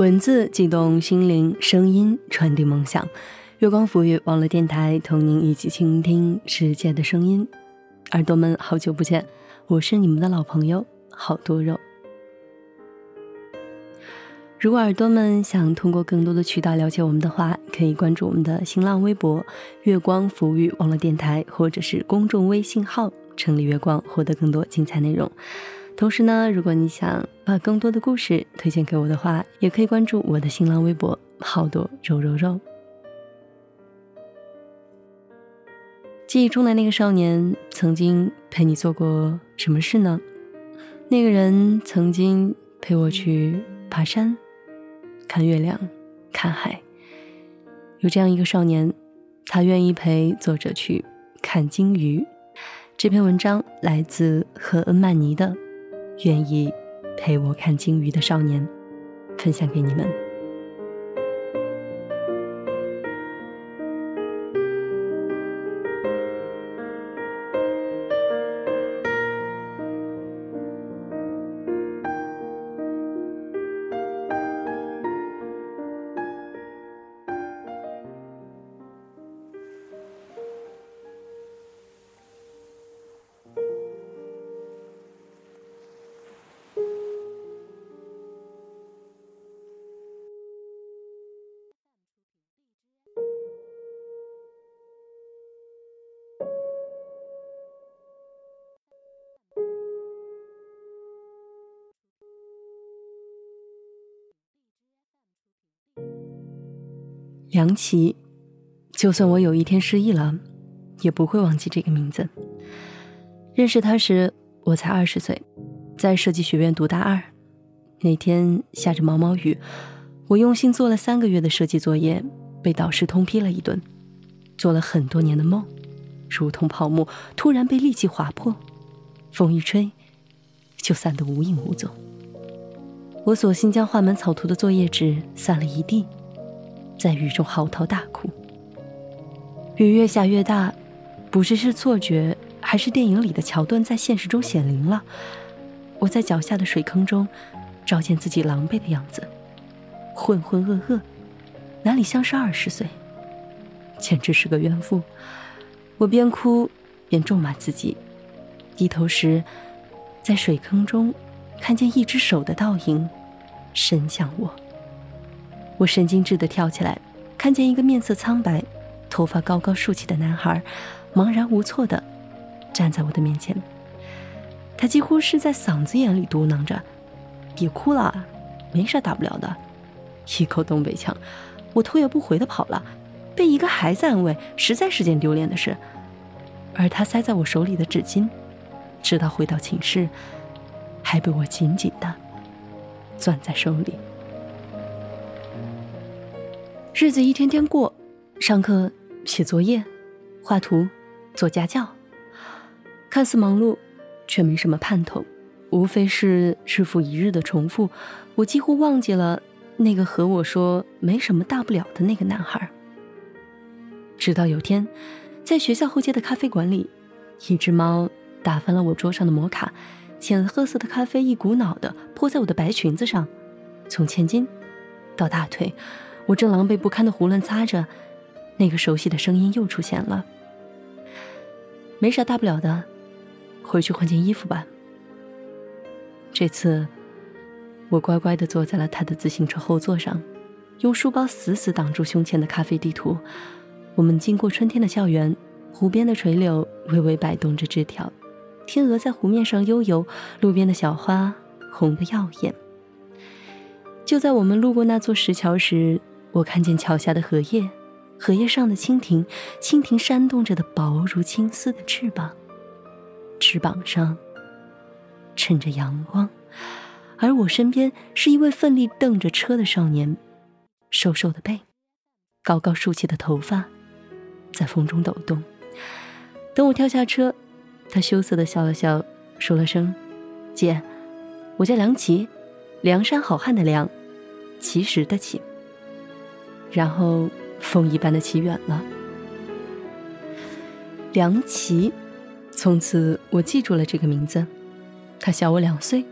文字激动心灵，声音传递梦想。月光抚育网络电台，同您一起倾听世界的声音。耳朵们，好久不见，我是你们的老朋友好多肉。如果耳朵们想通过更多的渠道了解我们的话，可以关注我们的新浪微博“月光抚育网络电台”，或者是公众微信号“城里月光”，获得更多精彩内容。同时呢，如果你想把更多的故事推荐给我的话，也可以关注我的新浪微博“好多肉肉肉”。记忆中的那个少年，曾经陪你做过什么事呢？那个人曾经陪我去爬山、看月亮、看海。有这样一个少年，他愿意陪作者去看鲸鱼。这篇文章来自赫恩曼尼的。愿意陪我看鲸鱼的少年，分享给你们。梁琦，就算我有一天失忆了，也不会忘记这个名字。认识他时，我才二十岁，在设计学院读大二。那天下着毛毛雨，我用心做了三个月的设计作业，被导师通批了一顿。做了很多年的梦，如同泡沫，突然被利器划破，风一吹，就散得无影无踪。我索性将画满草图的作业纸散了一地。在雨中嚎啕大哭。雨越下越大，不知是错觉还是电影里的桥段在现实中显灵了。我在脚下的水坑中，照见自己狼狈的样子，浑浑噩噩，哪里像是二十岁？简直是个怨妇。我边哭边咒骂自己，低头时，在水坑中看见一只手的倒影，伸向我。我神经质地跳起来，看见一个面色苍白、头发高高竖起的男孩，茫然无措地站在我的面前。他几乎是在嗓子眼里嘟囔着：“别哭了，没啥大不了的。”一口东北腔，我头也不回地跑了。被一个孩子安慰，实在是件丢脸的事。而他塞在我手里的纸巾，直到回到寝室，还被我紧紧地攥在手里。日子一天天过，上课、写作业、画图、做家教，看似忙碌，却没什么盼头，无非是日复一日的重复。我几乎忘记了那个和我说没什么大不了的那个男孩。直到有天，在学校后街的咖啡馆里，一只猫打翻了我桌上的摩卡，浅褐色的咖啡一股脑的泼在我的白裙子上，从前襟到大腿。我正狼狈不堪的胡乱擦着，那个熟悉的声音又出现了。没啥大不了的，回去换件衣服吧。这次，我乖乖的坐在了他的自行车后座上，用书包死死挡住胸前的咖啡地图。我们经过春天的校园，湖边的垂柳微微摆动着枝条，天鹅在湖面上悠游，路边的小花红得耀眼。就在我们路过那座石桥时，我看见桥下的荷叶，荷叶上的蜻蜓，蜻蜓扇动着的薄如青丝的翅膀，翅膀上衬着阳光，而我身边是一位奋力蹬着车的少年，瘦瘦的背，高高竖起的头发，在风中抖动。等我跳下车，他羞涩的笑了笑，说了声：“姐，我叫梁琪，梁山好汉的梁，奇石的奇。”然后，风一般的骑远了。梁琪，从此我记住了这个名字。他小我两岁，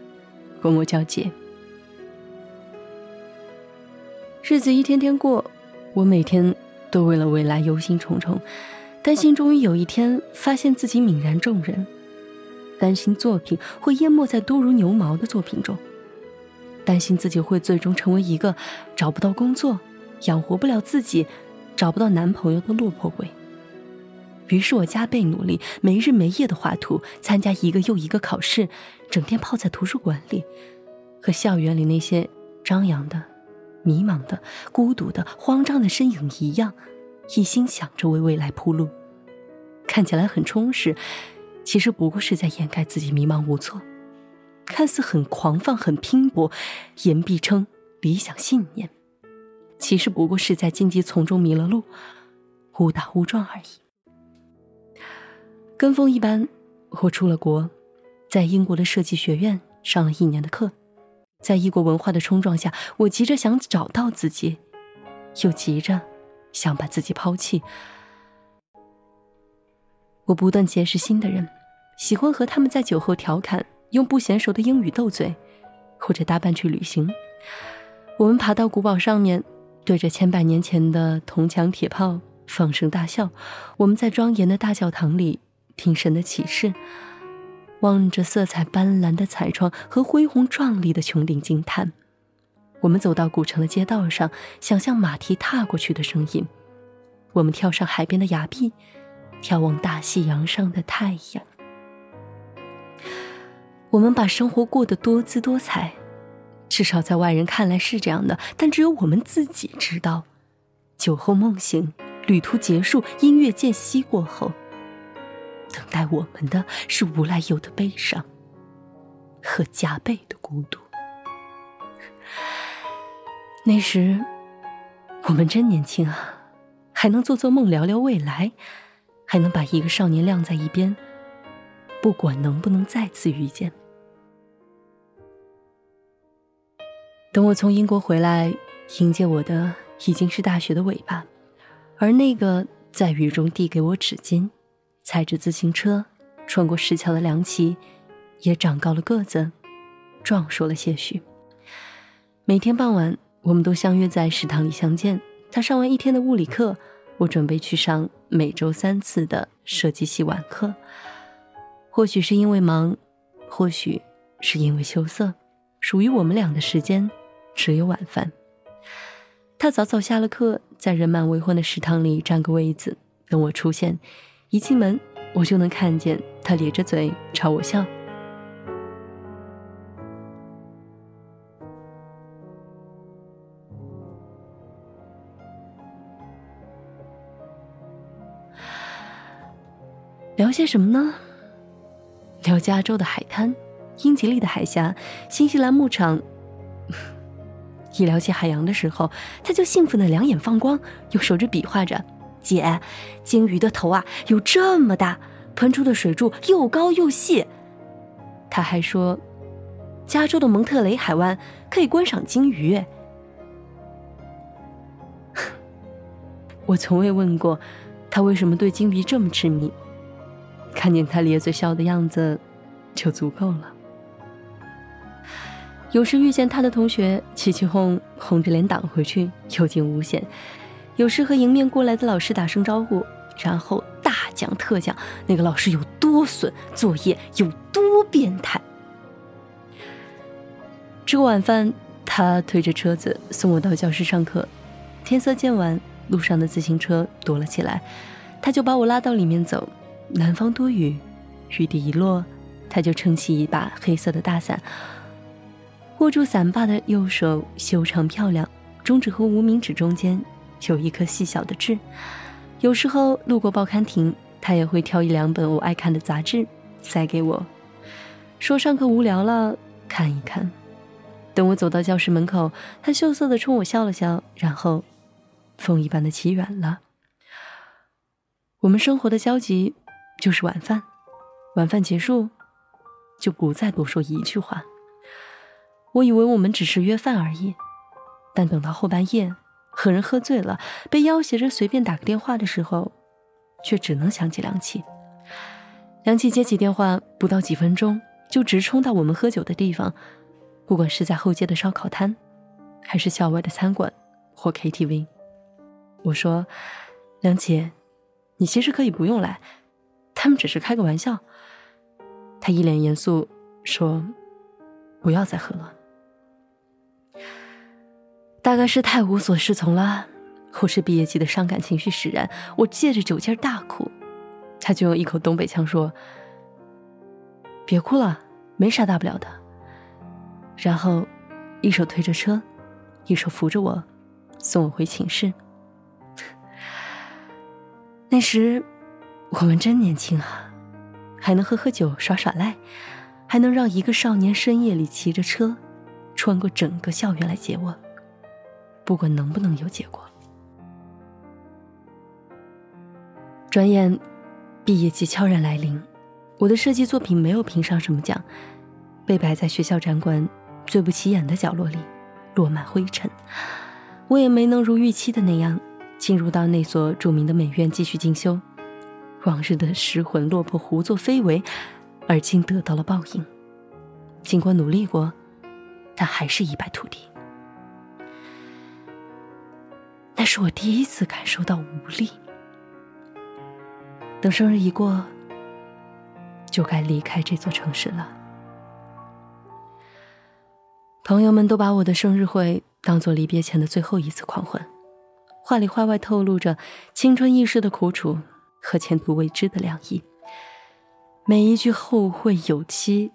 管我叫姐。日子一天天过，我每天都为了未来忧心忡忡，担心终于有一天发现自己泯然众人，担心作品会淹没在多如牛毛的作品中，担心自己会最终成为一个找不到工作、养活不了自己、找不到男朋友的落魄鬼。于是我加倍努力，没日没夜的画图，参加一个又一个考试，整天泡在图书馆里，和校园里那些张扬的、迷茫的、孤独的、慌张的身影一样，一心想着为未来铺路。看起来很充实，其实不过是在掩盖自己迷茫无措；看似很狂放、很拼搏，言必称理想信念，其实不过是在荆棘丛中迷了路，误打误撞而已。跟风一般，我出了国，在英国的设计学院上了一年的课，在异国文化的冲撞下，我急着想找到自己，又急着想把自己抛弃。我不断结识新的人，喜欢和他们在酒后调侃，用不娴熟的英语斗嘴，或者搭伴去旅行。我们爬到古堡上面，对着千百年前的铜墙铁炮放声大笑。我们在庄严的大教堂里。听神的启示，望着色彩斑斓的彩窗和恢宏壮丽的穹顶惊叹。我们走到古城的街道上，想象马蹄踏过去的声音。我们跳上海边的崖壁，眺望大西洋上的太阳。我们把生活过得多姿多彩，至少在外人看来是这样的，但只有我们自己知道。酒后梦醒，旅途结束，音乐渐息过后。等待我们的是无来由的悲伤和加倍的孤独。那时，我们真年轻啊，还能做做梦，聊聊未来，还能把一个少年晾在一边，不管能不能再次遇见。等我从英国回来，迎接我的已经是大学的尾巴，而那个在雨中递给我纸巾。踩着自行车穿过石桥的梁琪，也长高了个子，壮硕了些许。每天傍晚，我们都相约在食堂里相见。他上完一天的物理课，我准备去上每周三次的设计系晚课。或许是因为忙，或许是因为羞涩，属于我们俩的时间只有晚饭。他早早下了课，在人满为患的食堂里占个位子，等我出现。一进门，我就能看见他咧着嘴朝我笑。聊些什么呢？聊加州的海滩、英吉利的海峡、新西兰牧场。一聊起海洋的时候，他就兴奋的两眼放光，用手指比划着。姐，鲸鱼的头啊有这么大，喷出的水柱又高又细。他还说，加州的蒙特雷海湾可以观赏鲸鱼。我从未问过他为什么对鲸鱼这么痴迷，看见他咧嘴笑的样子就足够了。有时遇见他的同学，起起哄，红着脸挡回去，有惊无险。有时和迎面过来的老师打声招呼，然后大讲特讲那个老师有多损，作业有多变态。吃过晚饭，他推着车子送我到教室上课。天色渐晚，路上的自行车多了起来，他就把我拉到里面走。南方多雨，雨滴一落，他就撑起一把黑色的大伞，握住伞把的右手修长漂亮，中指和无名指中间。有一颗细小的痣，有时候路过报刊亭，他也会挑一两本我爱看的杂志塞给我，说上课无聊了看一看。等我走到教室门口，他羞涩的冲我笑了笑，然后风一般的骑远了。我们生活的交集就是晚饭，晚饭结束就不再多说一句话。我以为我们只是约饭而已，但等到后半夜。和人喝醉了，被要挟着随便打个电话的时候，却只能想起梁启。梁启接起电话，不到几分钟就直冲到我们喝酒的地方，不管是在后街的烧烤摊，还是校外的餐馆，或 KTV。我说：“梁姐，你其实可以不用来，他们只是开个玩笑。”他一脸严肃说：“不要再喝了。”大概是太无所适从了，或是毕业季的伤感情绪使然，我借着酒劲大哭，他就用一口东北腔说：“别哭了，没啥大不了的。”然后，一手推着车，一手扶着我，送我回寝室。那时，我们真年轻啊，还能喝喝酒、耍耍赖，还能让一个少年深夜里骑着车，穿过整个校园来接我。不管能不能有结果。转眼，毕业季悄然来临，我的设计作品没有评上什么奖，被摆在学校展馆最不起眼的角落里，落满灰尘。我也没能如预期的那样进入到那所著名的美院继续进修，往日的失魂落魄、胡作非为，而今得到了报应。尽管努力过，但还是一败涂地。那是我第一次感受到无力。等生日一过，就该离开这座城市了。朋友们都把我的生日会当做离别前的最后一次狂欢，话里话外透露着青春易逝的苦楚和前途未知的凉意，每一句后会有期，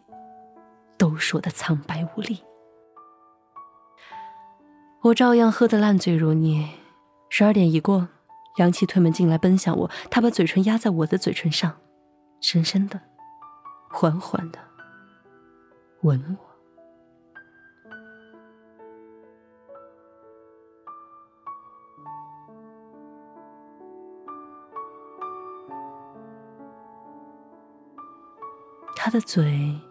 都说的苍白无力。我照样喝得烂醉如泥。十二点一过，梁琪推门进来，奔向我。他把嘴唇压在我的嘴唇上，深深的、缓缓的吻我。他的嘴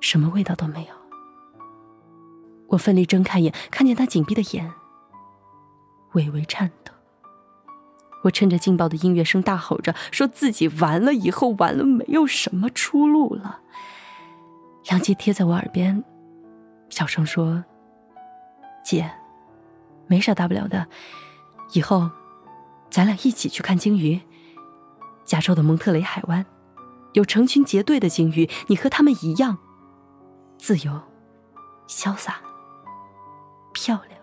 什么味道都没有。我奋力睁开眼，看见他紧闭的眼。微微颤抖，我趁着劲爆的音乐声大吼着，说自己完了，以后完了，没有什么出路了。梁杰贴在我耳边，小声说：“姐，没啥大不了的，以后咱俩一起去看鲸鱼。加州的蒙特雷海湾有成群结队的鲸鱼，你和他们一样，自由、潇洒、漂亮。”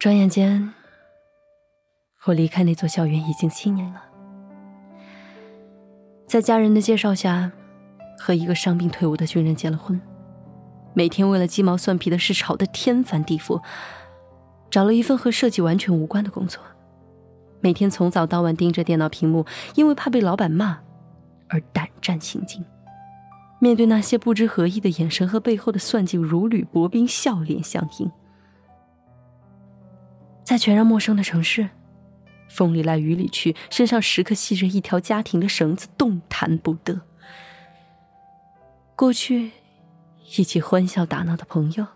转眼间，我离开那座校园已经七年了。在家人的介绍下，和一个伤病退伍的军人结了婚。每天为了鸡毛蒜皮的事吵得天翻地覆，找了一份和设计完全无关的工作。每天从早到晚盯着电脑屏幕，因为怕被老板骂而胆战心惊。面对那些不知何意的眼神和背后的算计，如履薄冰，笑脸相迎。在全然陌生的城市，风里来雨里去，身上时刻系着一条家庭的绳子，动弹不得。过去一起欢笑打闹的朋友，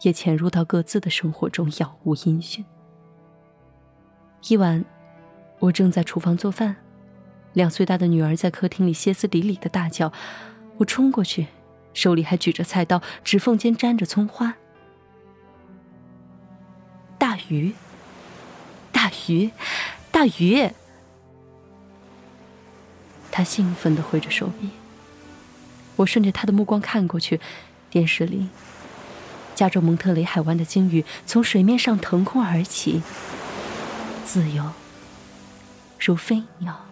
也潜入到各自的生活中，杳无音讯。一晚，我正在厨房做饭，两岁大的女儿在客厅里歇斯底里的大叫，我冲过去，手里还举着菜刀，指缝间沾着葱花。大鱼，大鱼，大鱼！他兴奋的挥着手臂。我顺着他的目光看过去，电视里，加州蒙特雷海湾的鲸鱼从水面上腾空而起，自由如飞鸟，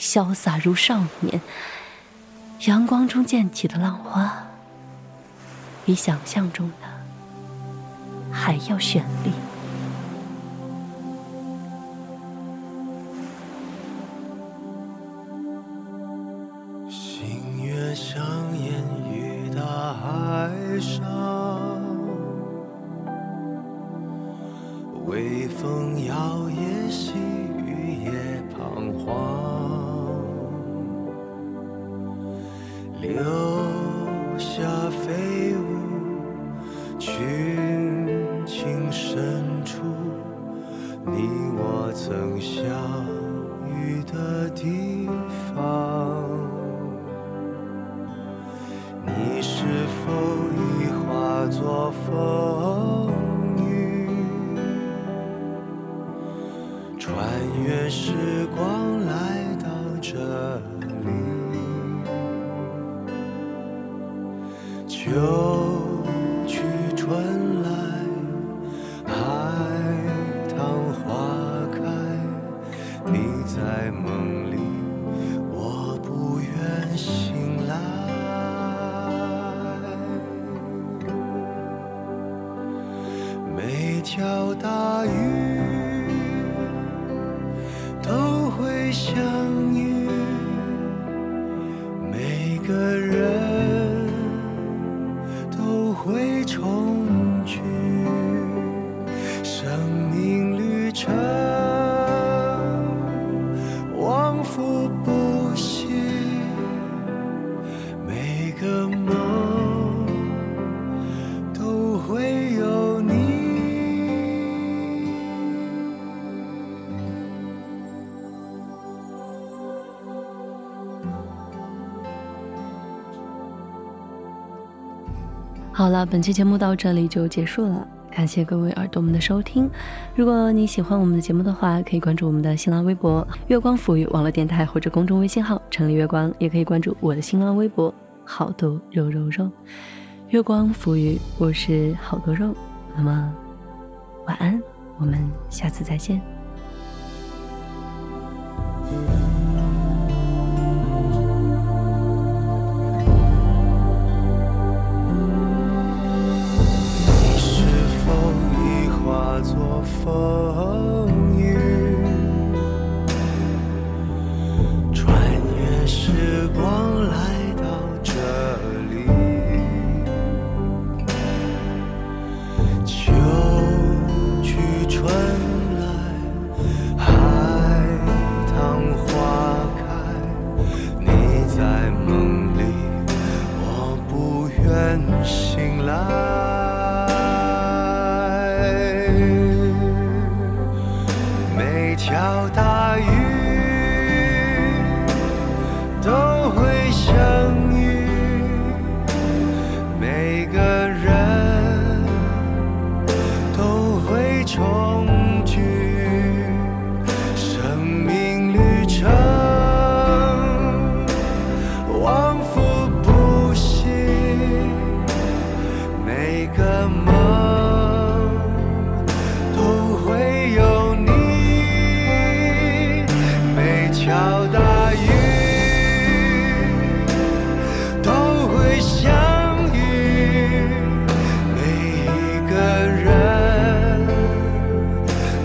潇洒如少年。阳光中溅起的浪花，比想象中的还要绚丽。条大鱼都会相遇，每个人好了，本期节目到这里就结束了，感谢各位耳朵们的收听。如果你喜欢我们的节目的话，可以关注我们的新浪微博“月光抚育网络电台”或者公众微信号“城里月光”，也可以关注我的新浪微博“好多肉肉肉”。月光抚育，我是好多肉。那么，晚安，我们下次再见。作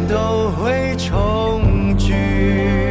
都会重聚。